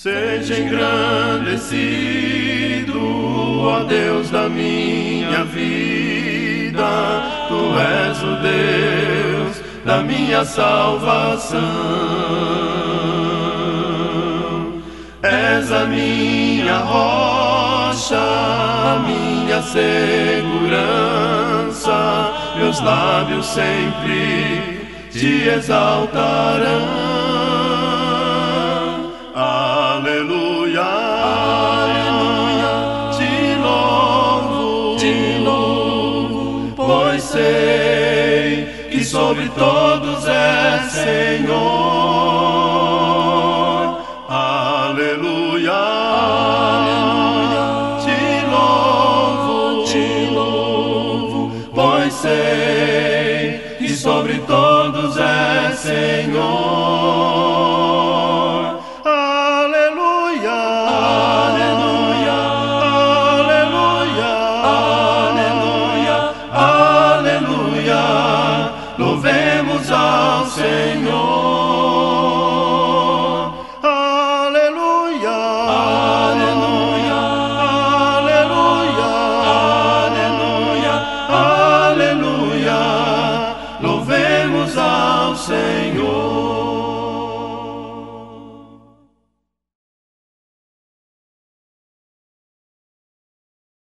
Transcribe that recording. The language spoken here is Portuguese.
Seja engrandecido, ó Deus da minha vida, Tu és o Deus da minha salvação. És a minha rocha, a minha segurança, meus lábios sempre te exaltarão. Sei que sobre todos é Senhor. Aleluia, aleluia, te louvo, te louvo, pois sei que sobre todos é Senhor. Senhor. Aleluia, aleluia, aleluia, aleluia, aleluia. Louvemos ao Senhor.